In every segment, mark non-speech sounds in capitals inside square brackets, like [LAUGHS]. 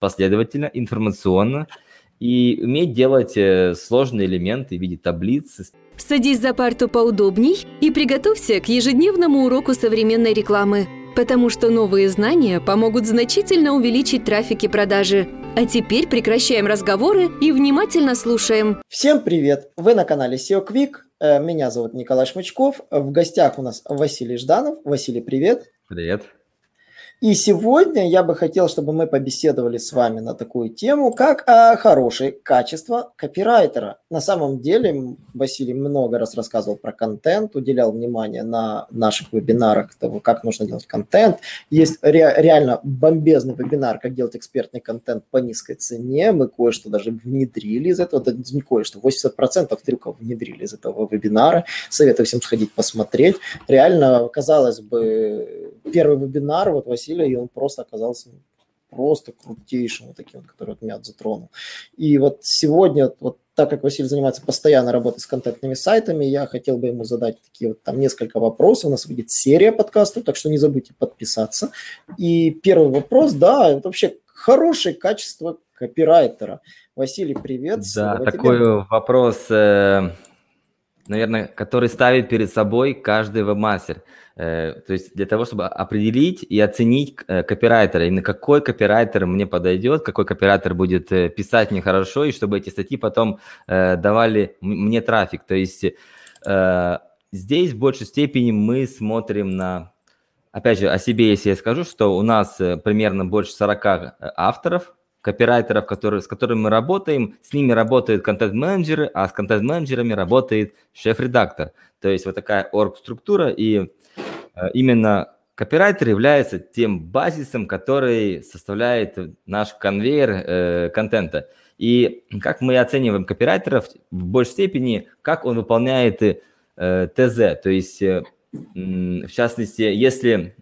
последовательно, информационно и уметь делать э, сложные элементы в виде таблиц. Садись за парту поудобней и приготовься к ежедневному уроку современной рекламы, потому что новые знания помогут значительно увеличить трафик и продажи. А теперь прекращаем разговоры и внимательно слушаем. Всем привет! Вы на канале SEO Quick. Э, меня зовут Николай Шмычков. В гостях у нас Василий Жданов. Василий, привет! Привет! И сегодня я бы хотел, чтобы мы побеседовали с вами на такую тему, как а, хорошее качество копирайтера. На самом деле Василий много раз рассказывал про контент, уделял внимание на наших вебинарах того, как нужно делать контент. Есть ре, реально бомбезный вебинар, как делать экспертный контент по низкой цене. Мы кое-что даже внедрили из этого, да не кое-что, 80% трюков внедрили из этого вебинара. Советую всем сходить посмотреть. Реально, казалось бы, первый вебинар, вот Василия, и он просто оказался просто крутейшим, вот таким, который вот меня затронул. И вот сегодня, вот так как Василий занимается постоянно работой с контентными сайтами, я хотел бы ему задать такие вот там несколько вопросов. У нас выйдет серия подкастов, так что не забудьте подписаться. И первый вопрос, да, это вообще хорошее качество копирайтера. Василий, привет. Да, такой тебе. вопрос, э, наверное, который ставит перед собой каждый вебмастер. Э, то есть для того, чтобы определить и оценить э, копирайтера, именно какой копирайтер мне подойдет, какой копирайтер будет э, писать мне хорошо, и чтобы эти статьи потом давали мне трафик. То есть здесь в большей степени мы смотрим на, опять же, о себе, если я скажу, что у нас примерно больше 40 авторов, копирайтеров, которые, с которыми мы работаем, с ними работают контент-менеджеры, а с контент-менеджерами работает шеф-редактор. То есть вот такая орг-структура, и Э, именно копирайтер является тем базисом, который составляет наш конвейер э, контента. И как мы оцениваем копирайтеров в большей степени, как он выполняет э, ТЗ. То есть, э, в частности, если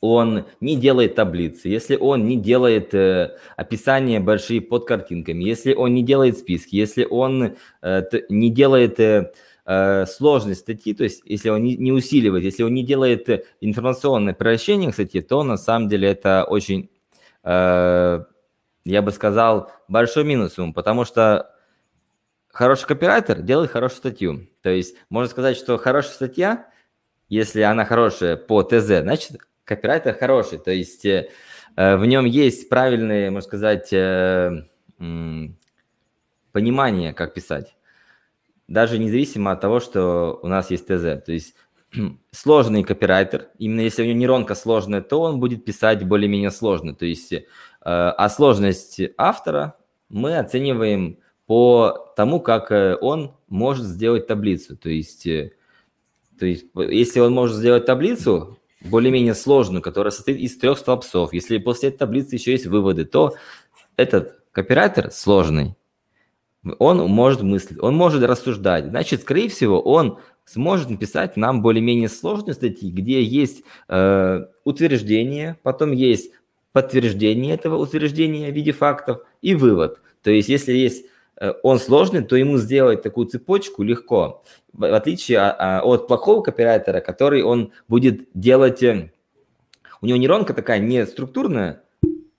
он не делает таблицы, если он не делает э, описания большие под картинками, если он не делает списки, если он э, не делает... Э, э, сложность статьи, то есть если он не, не усиливает, если он не делает информационное превращение статьи, то на самом деле это очень, э, я бы сказал, большой минус ему, потому что хороший копирайтер делает хорошую статью. То есть можно сказать, что хорошая статья, если она хорошая по ТЗ, значит копирайтер хороший, то есть э, в нем есть правильное, можно сказать, э, понимание, как писать даже независимо от того, что у нас есть ТЗ. То есть [CLEARS THROAT] сложный копирайтер, именно если у него нейронка сложная, то он будет писать более-менее сложно. То есть, э, а сложность автора мы оцениваем по тому, как э, он может сделать таблицу. То есть, э, то есть если он может сделать таблицу, более-менее сложную, которая состоит из трех столбцов, если после этой таблицы еще есть выводы, то этот копирайтер сложный. Он может мыслить, он может рассуждать. Значит, скорее всего, он сможет написать нам более-менее сложные статьи, где есть э, утверждение, потом есть подтверждение этого утверждения в виде фактов и вывод. То есть, если есть он сложный, то ему сделать такую цепочку легко, в отличие а, а, от плохого копирайтера, который он будет делать... Э, у него нейронка такая не структурная,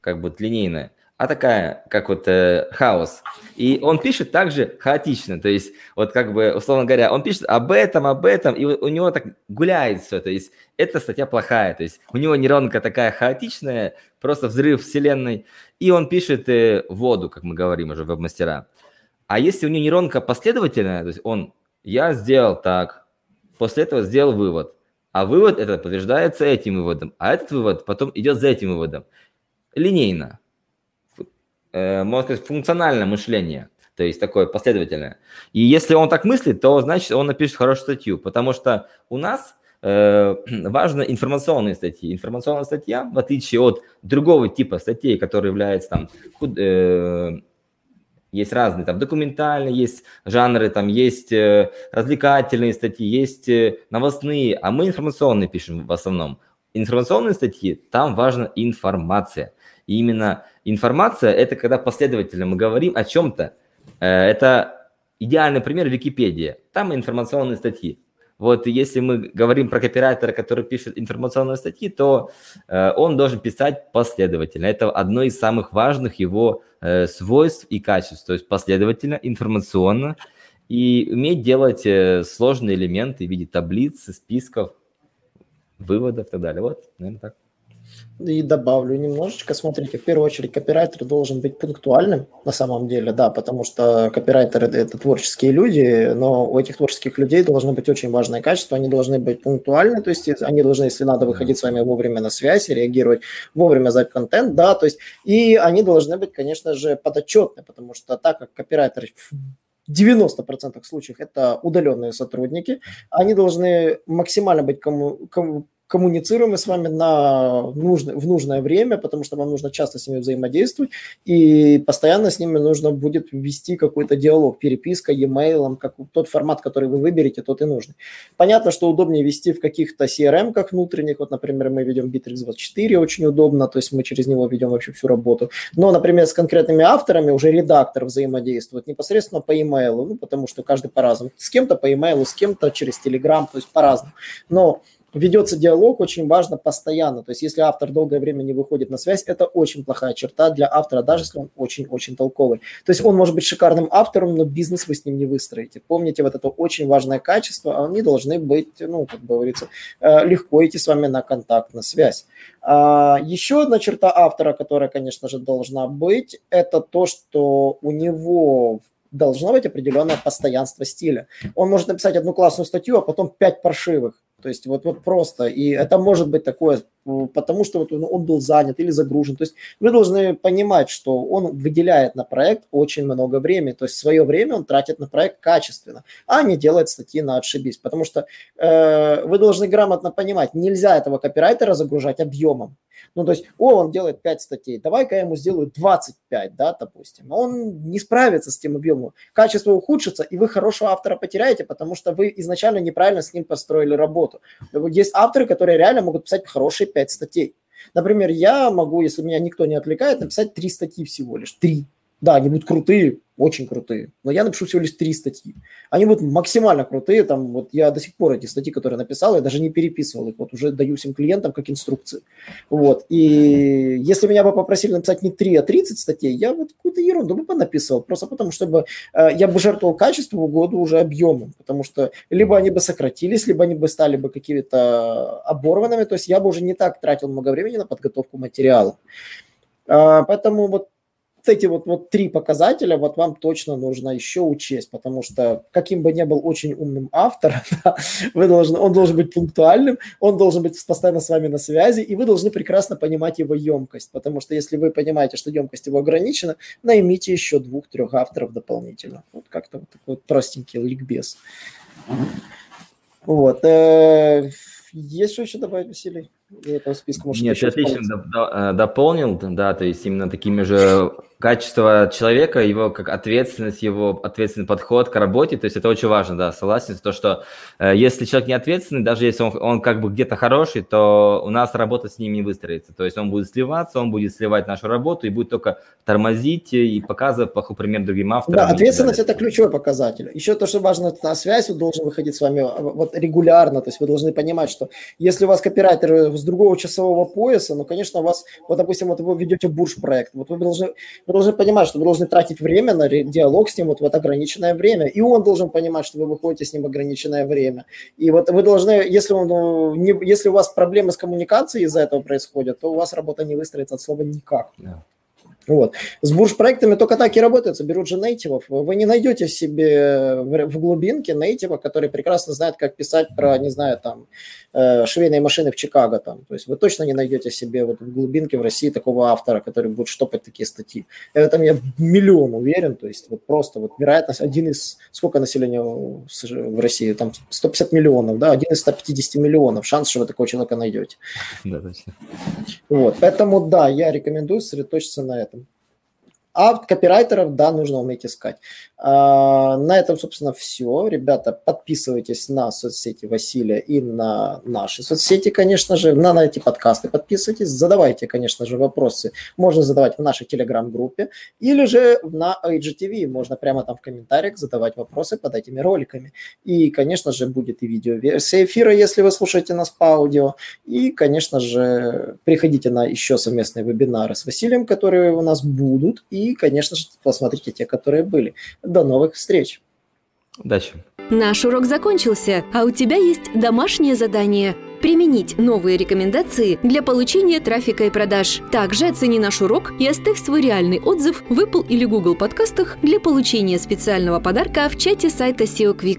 как бы линейная, а такая, как вот э, хаос. И он пишет также хаотично, то есть вот как бы, условно говоря, он пишет об этом, об этом, и у него так гуляет все, то есть эта статья плохая, то есть у него нейронка такая хаотичная, просто взрыв вселенной, и он пишет э, воду, как мы говорим уже веб-мастера. А если у него нейронка последовательная, то есть он, я сделал так, после этого сделал вывод, а вывод это подтверждается этим выводом, а этот вывод потом идет за этим выводом. Линейно. Э, можно сказать, функциональное мышление, то есть такое последовательное. И если он так мыслит, то значит он напишет хорошую статью, потому что у нас э, [CLEARS THROAT] важно информационные статьи. Информационная статья, в отличие от другого типа статей, которые являются там э, есть разные, там документальные, есть жанры, там есть э, развлекательные статьи, есть э, новостные, а мы информационные пишем в основном. Информационные статьи, там важна информация. И именно информация – это когда последовательно мы говорим о чем-то. Э, это идеальный пример Википедия. Там информационные статьи. Вот если мы говорим про копирайтера, который пишет информационные статьи, то э, он должен писать последовательно. Это одно из самых важных его э, свойств и качеств. То есть последовательно, информационно и уметь делать э, сложные элементы в виде таблиц, списков, выводов и так далее. Вот, наверное, так. И добавлю немножечко. Смотрите, в первую очередь копирайтер должен быть пунктуальным на самом деле, да, потому что копирайтеры – это творческие люди, но у этих творческих людей должно быть очень важное качество. Они должны быть пунктуальны, то есть они должны, если надо, выходить с вами вовремя на связь, реагировать вовремя за контент, да, то есть и они должны быть, конечно же, подотчетны, потому что так как копирайтер 90% случаев это удаленные сотрудники. Они должны максимально быть кому, кому, коммуницируем мы с вами на нужное, в нужное время, потому что вам нужно часто с ними взаимодействовать, и постоянно с ними нужно будет вести какой-то диалог, переписка, e-mail, как тот формат, который вы выберете, тот и нужный. Понятно, что удобнее вести в каких-то CRM-ках внутренних, вот, например, мы ведем Bittrex24, очень удобно, то есть мы через него ведем вообще всю работу, но, например, с конкретными авторами уже редактор взаимодействует непосредственно по e-mail, ну, потому что каждый по-разному, с кем-то по e-mail, с кем-то через Telegram, то есть по-разному, но ведется диалог, очень важно постоянно. То есть если автор долгое время не выходит на связь, это очень плохая черта для автора, даже если он очень-очень толковый. То есть он может быть шикарным автором, но бизнес вы с ним не выстроите. Помните вот это очень важное качество, они должны быть, ну, как говорится, э, легко идти с вами на контакт, на связь. А, еще одна черта автора, которая, конечно же, должна быть, это то, что у него должно быть определенное постоянство стиля. Он может написать одну классную статью, а потом пять паршивых. То есть вот, вот просто. И это может быть такое, потому что вот он был занят или загружен. То есть вы должны понимать, что он выделяет на проект очень много времени. То есть свое время он тратит на проект качественно, а не делает статьи на отшибись. Потому что э, вы должны грамотно понимать, нельзя этого копирайтера загружать объемом. Ну, то есть, о, он делает 5 статей, давай-ка я ему сделаю 25, да, допустим. Он не справится с тем объемом. Качество ухудшится, и вы хорошего автора потеряете, потому что вы изначально неправильно с ним построили работу. Есть авторы, которые реально могут писать хорошие 5 статей. Например, я могу, если меня никто не отвлекает, написать 3 статьи всего лишь. 3. Да, они будут крутые, очень крутые. Но я напишу всего лишь три статьи. Они будут максимально крутые. Там вот я до сих пор эти статьи, которые написал, я даже не переписывал их. Вот уже даю всем клиентам как инструкции. Вот. И если меня бы попросили написать не 3, а 30 статей, я вот какую-то ерунду бы понаписывал. Просто потому, чтобы э, я бы жертвовал качеством в году уже объемом. Потому что либо они бы сократились, либо они бы стали бы какими-то оборванными. То есть я бы уже не так тратил много времени на подготовку материала. Э, поэтому вот эти вот, вот три показателя вот вам точно нужно еще учесть, потому что каким бы ни был очень умным автором, [LAUGHS] вы должны, он должен быть пунктуальным, он должен быть постоянно с вами на связи, и вы должны прекрасно понимать его емкость, потому что если вы понимаете, что емкость его ограничена, наймите еще двух-трех авторов дополнительно. Вот как-то вот такой простенький ликбез. Вот. Э, есть что еще добавить, Василий? Этого списка может Нет, ты отлично э, дополнил, да, то есть именно такими же качество человека, его как ответственность, его ответственный подход к работе, то есть это очень важно, да, согласен то, что э, если человек не ответственный, даже если он, он как бы где-то хороший, то у нас работа с ним не выстроится, то есть он будет сливаться, он будет сливать нашу работу и будет только тормозить и показывать плохой пример другим авторам. Да, ответственность – это ключевой показатель. Еще то, что важно, на связь он должен выходить с вами а, вот регулярно, то есть вы должны понимать, что если у вас копирайтер с другого часового пояса, ну, конечно, вас, вот, допустим, вот вы ведете бурж-проект, вот вы должны вы должны понимать, что вы должны тратить время на диалог с ним вот, вот ограниченное время. И он должен понимать, что вы выходите с ним ограниченное время. И вот вы должны, если, он, ну, не, если у вас проблемы с коммуникацией из-за этого происходят, то у вас работа не выстроится от слова никак. Yeah. Вот. С бурж-проектами только так и работается. Берут же нейтивов. Вы не найдете себе в глубинке нейтива, который прекрасно знает, как писать про, не знаю, там, э, швейные машины в Чикаго. Там. То есть вы точно не найдете себе вот в глубинке в России такого автора, который будет штопать такие статьи. Это я миллион уверен. То есть вот просто вот вероятность один из... Сколько населения в России? Там 150 миллионов, да? Один из 150 миллионов. Шанс, что вы такого человека найдете. Да, точно. Вот. Поэтому, да, я рекомендую сосредоточиться на этом. А копирайтеров, да, нужно уметь искать. А, на этом, собственно, все. Ребята, подписывайтесь на соцсети Василия и на наши соцсети, конечно же, на, на эти подкасты подписывайтесь, задавайте, конечно же, вопросы. Можно задавать в нашей телеграм-группе или же на IGTV. Можно прямо там в комментариях задавать вопросы под этими роликами. И, конечно же, будет и видеоверсия эфира, если вы слушаете нас по аудио. И, конечно же, приходите на еще совместные вебинары с Василием, которые у нас будут. И, конечно же, посмотрите те, которые были. До новых встреч. Удачи. Наш урок закончился, а у тебя есть домашнее задание – применить новые рекомендации для получения трафика и продаж. Также оцени наш урок и оставь свой реальный отзыв в Apple или Google подкастах для получения специального подарка в чате сайта SEO Quick.